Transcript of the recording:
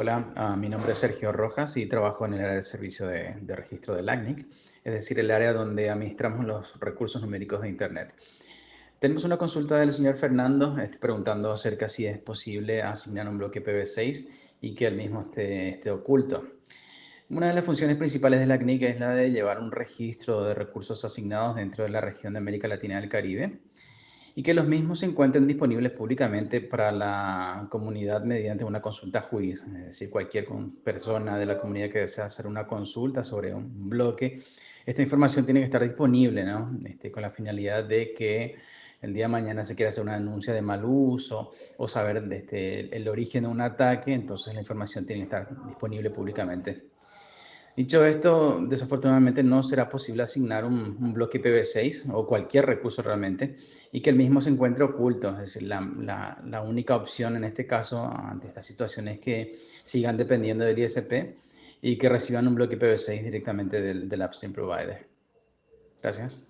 Hola, uh, mi nombre es Sergio Rojas y trabajo en el área de servicio de, registro del LACNIC, es decir, el área donde administramos los recursos numéricos de Internet. Tenemos una consulta del señor Fernando este, preguntando acerca si es posible asignar un bloque PB6 y que el mismo esté, oculto. Una de las funciones principales de la es la de llevar un registro de recursos asignados dentro de la región de América Latina y del Caribe y que los mismos se encuentren disponibles públicamente para la comunidad mediante una consulta juiz. Es decir, cualquier persona de la comunidad que desea hacer una consulta sobre un bloque, esta información tiene que estar disponible, ¿no? Este, con la finalidad de que el día de mañana se quiera hacer una denuncia de mal uso o saber este, el origen de un ataque, entonces la información tiene que estar disponible públicamente. Dicho esto, desafortunadamente no será posible asignar un, bloque IPv6 o cualquier recurso realmente y que el mismo se encuentre oculto. Es decir, la, única opción en este caso ante esta situación es que sigan dependiendo del ISP y que reciban un bloque IPv6 directamente del, del Upstream Provider. Gracias.